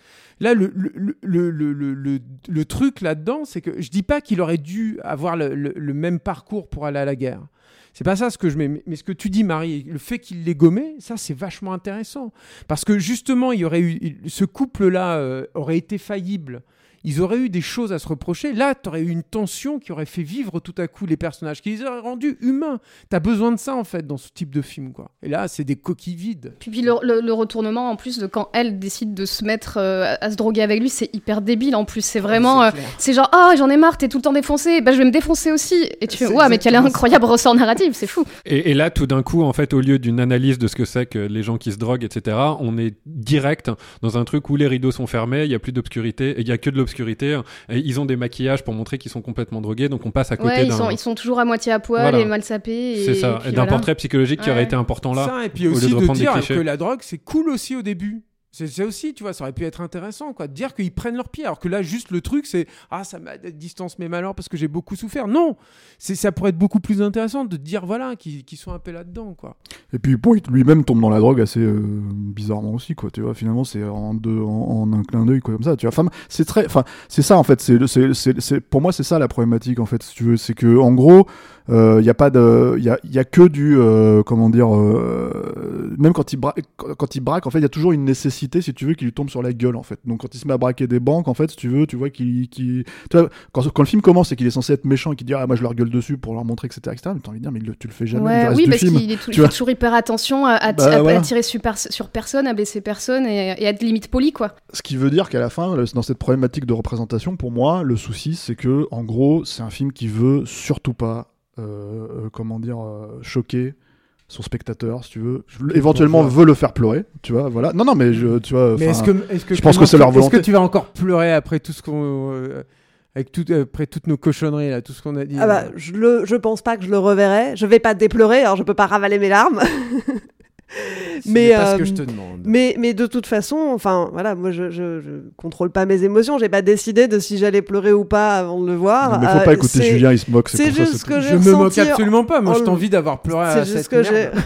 Là, le, truc là-dedans, c'est que je dis pas qu'il aurait dû avoir le, même parcours pour aller à la guerre. C'est pas ça ce que je mets. Mais- ce que tu dis, Marie, le fait qu'il l'ait gommé, ça, c'est vachement intéressant. Parce que justement, il y aurait eu, ce couple-là euh, aurait été faillible. Ils auraient eu des choses à se reprocher. Là, tu aurais eu une tension qui aurait fait vivre tout à coup les personnages, qui les aurait rendus humains. Tu as besoin de ça, en fait, dans ce type de film. Quoi. Et là, c'est des coquilles vides. Puis, puis le, le- le retournement en plus de quand elle décide de se mettre euh, à se droguer avec lui, c'est hyper débile en plus. C'est vraiment. euh, C'est genre, ah, j'en ai marre, t'es tout le temps défoncé, bah je vais me défoncer aussi. Et tu fais, ouais, mais quel incroyable ressort narratif, c'est fou. Et, et là, tout d'un coup, en fait, au lieu d'une analyse de ce que c'est que les gens qui se droguent, etc., on est direct dans un truc où les rideaux sont fermés, il y a plus d'obscurité, il y a que de l'obscurité. Et Ils ont des maquillages pour montrer qu'ils sont complètement drogués, donc on passe à côté Ouais, ils d'un. sont, ils sont toujours à moitié à poil Voilà. et mal sapés. C'est ça, d'un voilà. portrait psychologique qui aurait été important là. Ça, et puis au lieu aussi de, des dire que la drogue, c'est cool aussi au début. C'est aussi, tu vois, ça aurait pu être intéressant, quoi, de dire qu'ils prennent leur pied, alors que là, juste le truc, c'est ah, ça m'a distance mes malheurs parce que j'ai beaucoup souffert. Non, ça pourrait être beaucoup plus intéressant de dire voilà qu'ils qu'ils sont un peu là-dedans, quoi. Et puis bon, lui-même tombe dans la drogue assez euh, bizarrement aussi, quoi. Tu vois, finalement, c'est en en, en un clin d'œil, quoi, comme ça. Tu vois, c'est très, enfin, c'est ça en fait. C'est- pour moi, c'est ça la problématique en fait. Si tu veux, c'est que en gros, il y a pas de, il y a, y a que du, euh, comment dire, euh, même quand il braque, quand il braque, en fait, il y a toujours une nécessité, si tu veux, qui lui tombe sur la gueule, en fait. Donc quand il se met à braquer des banques, en fait, si tu veux, tu vois qu'il, vois, quand, quand le film commence et qu'il est censé être méchant et qu'il dit ah moi je leur gueule dessus pour leur montrer etc etc. Mais t'as envie de dire mais le- tu le fais jamais. Ouais, reste oui, du parce qu'il fait vois. toujours hyper attention à, à, Bah, à- à voilà. tirer sur personne, à blesser personne et, et à être limite poli, quoi. Ce qui veut dire qu'à la fin, le- dans cette problématique de représentation, pour moi, le souci, c'est que, en gros, c'est un film qui veut surtout pas, euh, euh, comment dire, euh, choquer son spectateur, si tu veux. Éventuellement, veut le faire pleurer, tu vois. Voilà. Non, non, mais je, tu vois. Mais est-ce enfin, que, est-ce que je pense que c'est leur Est-ce volonté. que tu vas encore pleurer après tout ce qu'on, euh, avec tout, après toutes nos cochonneries là, tout ce qu'on a dit. Ah bah, je, le, je pense pas que je le reverrai. Je vais pas dépleurer, alors je peux pas ravaler mes larmes. N'est pas ce que euh, je te demande. Mais, mais de toute façon, enfin voilà, moi je, je, je contrôle pas mes émotions. J'ai pas décidé de si j'allais pleurer ou pas avant de le voir. Mais faut Euh, pas écouter Julien, il se moque, c'est ça, juste c'est que j'ai Je me moque absolument pas. Moi, en- je t'envie d'avoir pleuré à C'est cette juste que j'ai. merde.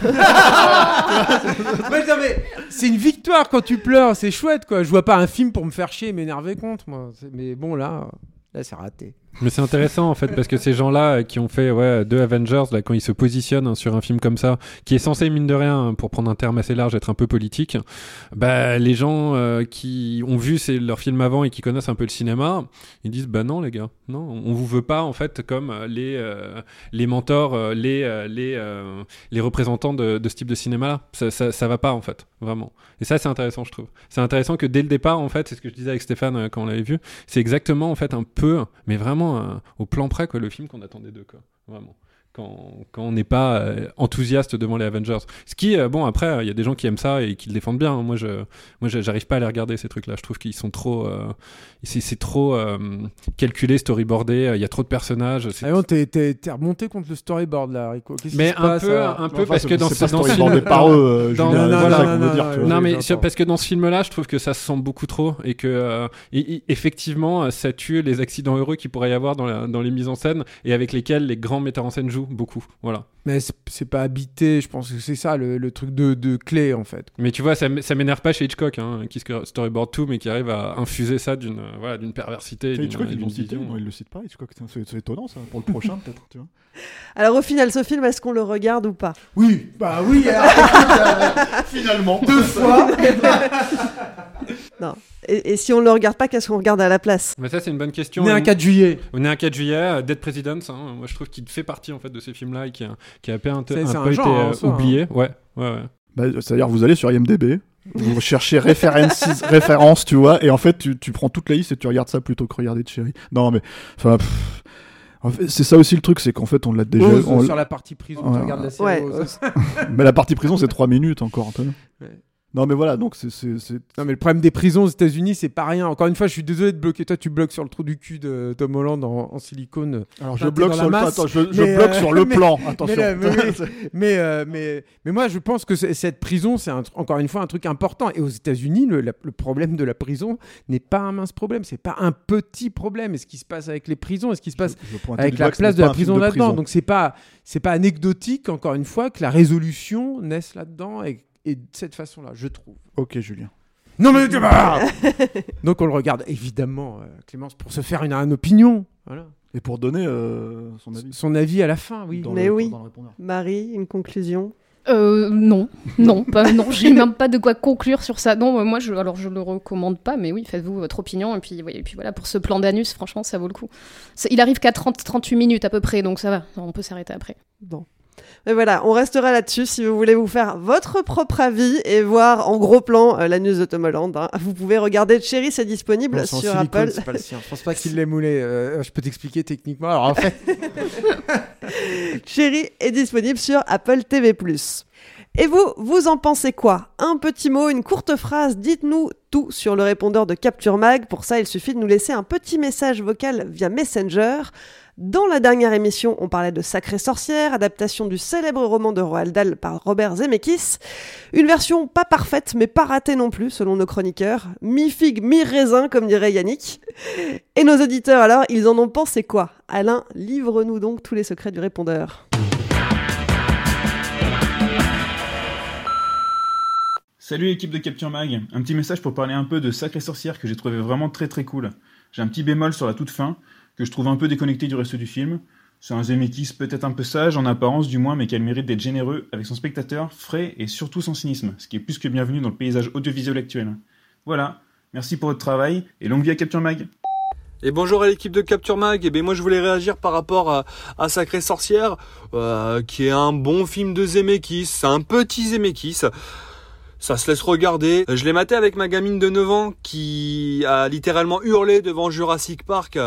Ouais, non, mais c'est une victoire quand tu pleures, c'est chouette quoi. Je vois pas un film pour me faire chier et m'énerver contre moi. C'est- Mais bon là, là c'est raté. Mais c'est intéressant en fait parce que ces gens-là qui ont fait ouais, deux Avengers, là, quand ils se positionnent hein, sur un film comme ça, qui est censé mine de rien, hein, pour prendre un terme assez large, être un peu politique, bah les gens euh, qui ont vu ces, leurs films avant et qui connaissent un peu le cinéma, ils disent bah non les gars, non, on vous veut pas en fait comme euh, les euh, les mentors, euh, les euh, les euh, les représentants de, de ce type de cinéma-là. Ça, ça ça va pas en fait, vraiment. Et ça c'est intéressant je trouve. C'est intéressant que dès le départ en fait, c'est ce que je disais avec Stéphane euh, quand on l'avait vu, c'est exactement en fait un peu, mais vraiment euh, au plan près quoi, le film qu'on attendait d'eux quoi, vraiment. Quand, quand on n'est pas euh, enthousiaste devant les Avengers. Ce qui, euh, bon, après, il y a des gens qui aiment ça et qui le défendent bien. Moi, je, moi, j'arrive pas à les regarder ces trucs-là. Je trouve qu'ils sont trop, euh, c'est trop calculé, storyboardé. Il y a trop de personnages. Ah t'es, t'es, remonté contre le storyboard là, Rico. mais un peu, un peu parce que dans, ce, film, par eux. non, mais parce que dans ce film-là, je trouve que ça se sent beaucoup trop et que effectivement, ça tue les accidents heureux qu'il pourrait y avoir dans, dans les mises en scène et avec lesquels les grands metteurs en scène jouent beaucoup. Voilà. Mais c'est pas habité, je pense que c'est ça le, truc de, de, clé en fait. Mais tu vois, ça, ça m'énerve pas chez Hitchcock, hein, qui storyboard tout, mais qui arrive à infuser ça d'une voilà, d'une perversité. Hitchcock, ils l'ont cité, non, ils le citent pas, Hitchcock, c'est étonnant ça, pour le prochain peut-être, tu vois. Alors au final, ce film, est-ce qu'on le regarde ou pas? Oui, bah oui, finalement. Deux fois Non. Et, si on ne le regarde pas, qu'est-ce qu'on regarde à la place? Mais ça, c'est une bonne question. On est un 4 juillet. On est un 4 juillet, euh, Dead Presidents. Hein. Moi, je trouve qu'il fait partie en fait de ces films-là et qui a, qui a un peu, un été hein, euh, oublié. Ouais, ouais, ouais. Bah, C'est-à-dire, vous allez sur IMDb, vous cherchez références, références, tu vois, et en fait, tu, tu, prends toute la liste et tu regardes ça plutôt que regarder de chérie. Non, mais enfin. c'est ça aussi le truc, c'est qu'en fait on l'a déjà. on... Sur la partie prison, tu regardes la série. Ouais. mais la partie prison, c'est 3 minutes encore, Antoine. Ouais. Non, mais voilà, donc c'est. Non, mais le problème des prisons aux États-Unis, c'est pas rien. Encore une fois, je suis désolé de bloquer. Toi, tu bloques sur le trou du cul de Tom Holland en, silicone. Alors, je bloque, sur le, attends, je, bloque sur le plan. Attention. Mais, euh, mais, mais, moi, je pense que cette prison, c'est encore une fois un truc important. Et aux États-Unis, le, le, problème de la prison n'est pas un mince problème. C'est pas un petit problème. Et ce qui se passe avec les prisons, et ce qui se passe avec la place de la prison là-dedans. Donc, c'est pas, c'est pas anecdotique, encore une fois, que la résolution naisse là-dedans et et de cette façon-là, je trouve. Ok, Julien. Non mais donc on le regarde évidemment, euh, Clémence, pour se faire une, une opinion, voilà. Et pour donner euh, son avis. Son avis à la fin, oui. mais oui. Marie, une conclusion? Euh, non, non, pas, non, j'ai même pas de quoi conclure sur ça. Non, moi, je, alors je le recommande pas, mais oui, faites-vous votre opinion. Et puis, et puis voilà, pour ce plan d'anus, franchement, ça vaut le coup. Il arrive qu'à 30-38 minutes à peu près, donc ça va, on peut s'arrêter après. Bon. Mais voilà, on restera là-dessus si vous voulez vous faire votre propre avis et voir en gros plan euh, la news de Tom Holland. Hein. Vous pouvez regarder Cherry, c'est disponible sur Apple. C'est pas le sien. Je pense pas qu'il l'ait moulé. Euh, je peux t'expliquer techniquement. Alors en fait, Cherry est disponible sur Apple TV+. Et vous, vous en pensez quoi? Un petit mot, une courte phrase, dites-nous tout sur le répondeur de Capture Mag. Pour ça, il suffit de nous laisser un petit message vocal via Messenger. Dans la dernière émission, on parlait de Sacrée Sorcière, adaptation du célèbre roman de Roald Dahl par Robert Zemeckis. Une version pas parfaite, mais pas ratée non plus, selon nos chroniqueurs. Mi-figue, mi-raisin, comme dirait Yannick. Et nos auditeurs, alors, ils en ont pensé quoi? Alain, livre-nous donc tous les secrets du répondeur. Salut équipe de Capture Mag, un petit message pour parler un peu de Sacrée Sorcière que j'ai trouvé vraiment très très cool. J'ai un petit bémol sur la toute fin, que je trouve un peu déconnecté du reste du film. C'est un Zemeckis peut-être un peu sage, en apparence du moins, mais qui a le mérite d'être généreux avec son spectateur, frais et surtout son cynisme, ce qui est plus que bienvenu dans le paysage audiovisuel actuel. Voilà, merci pour votre travail et longue vie à Capture Mag et bonjour à l'équipe de Capture Mag. Et eh bien moi je voulais réagir par rapport à, à Sacrée Sorcière, euh, qui est un bon film de Zemeckis, un petit Zemeckis ça se laisse regarder. Je l'ai maté avec ma gamine de 9 ans qui a littéralement hurlé devant Jurassic Park.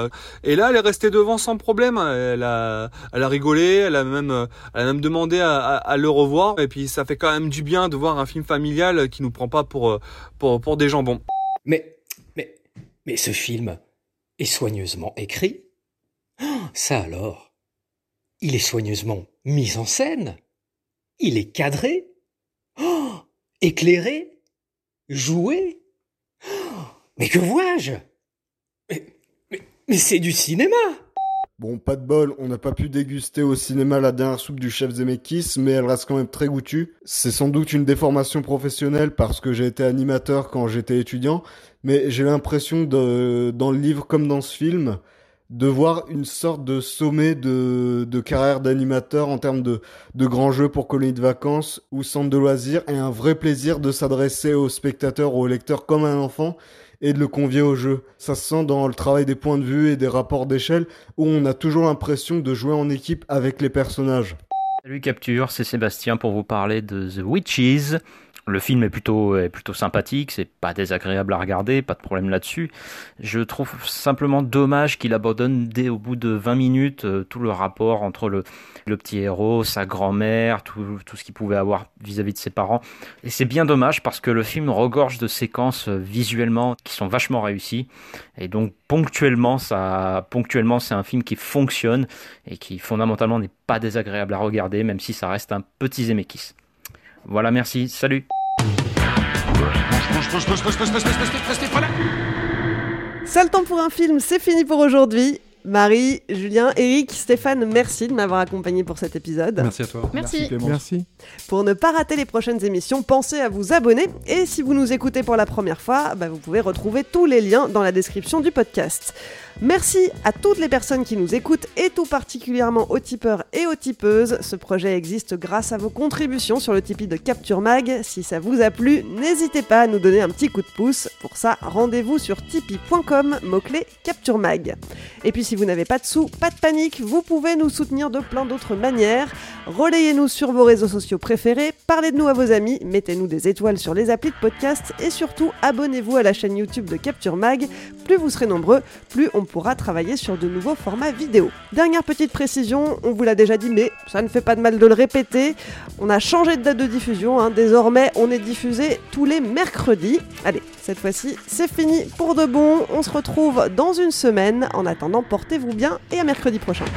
Et là, elle est restée devant sans problème. Elle a, elle a rigolé, elle a même, elle a même demandé à, à, le revoir. Et puis, ça fait quand même du bien de voir un film familial qui nous prend pas pour, pour, pour des jambons. Mais, mais, mais ce film est soigneusement écrit. Ça alors. Il est soigneusement mis en scène. Il est cadré. Oh éclairé, joué. Mais que vois-je? Mais, c'est du cinéma Bon, pas de bol, on n'a pas pu déguster au cinéma la dernière soupe du chef Zemeckis, mais elle reste quand même très goûtue. C'est sans doute une déformation professionnelle parce que j'ai été animateur quand j'étais étudiant, mais j'ai l'impression dans le livre comme dans ce film, de voir une sorte de sommet de, carrière d'animateur en termes de, de grands jeux pour colonies de vacances ou centres de loisirs et un vrai plaisir de s'adresser aux spectateurs ou aux lecteurs comme un enfant et de le convier au jeu. Ça se sent dans le travail des points de vue et des rapports d'échelle où on a toujours l'impression de jouer en équipe avec les personnages. Salut Capture, c'est Sébastien pour vous parler de The Witches Le film est plutôt, sympathique, c'est pas désagréable à regarder, pas de problème là-dessus. Je trouve simplement dommage qu'il abandonne dès au bout de 20 minutes euh, tout le rapport entre le, petit héros, sa grand-mère, tout, tout ce qu'il pouvait avoir vis-à-vis de ses parents. Et c'est bien dommage parce que le film regorge de séquences euh, visuellement qui sont vachement réussies. Et donc ponctuellement, ça, ponctuellement, c'est un film qui fonctionne et qui fondamentalement n'est pas désagréable à regarder, même si ça reste un petit Zemeckis. Voilà, merci, salut. Seul temps pour un film, c'est fini pour aujourd'hui. Marie, Julien, Eric, Stéphane, merci de m'avoir accompagné pour cet épisode. Merci à toi. Merci. Merci. Pour ne pas rater les prochaines émissions, pensez à vous abonner. Et si vous nous écoutez pour la première fois, bah, vous pouvez retrouver tous les liens dans la description du podcast. Merci à toutes les personnes qui nous écoutent et tout particulièrement aux tipeurs et aux tipeuses. Ce projet existe grâce à vos contributions sur le Tipeee de Capture Mag. Si ça vous a plu, n'hésitez pas à nous donner un petit coup de pouce. Pour ça, rendez-vous sur tipeee.com, mot-clé Capture Mag. Et puis si vous n'avez pas de sous, pas de panique, vous pouvez nous soutenir de plein d'autres manières. Relayez-nous sur vos réseaux sociaux préférés, parlez de nous à vos amis, mettez-nous des étoiles sur les applis de podcast et surtout abonnez-vous à la chaîne YouTube de Capture Mag. Plus vous serez nombreux, plus on pourra travailler sur de nouveaux formats vidéo. Dernière petite précision, on vous l'a déjà dit, mais ça ne fait pas de mal de le répéter. On a changé de date de diffusion, hein. désormais on est diffusé tous les mercredis. Allez, cette fois-ci c'est fini pour de bon, on se retrouve dans une semaine. En attendant, portez-vous bien et à mercredi prochain.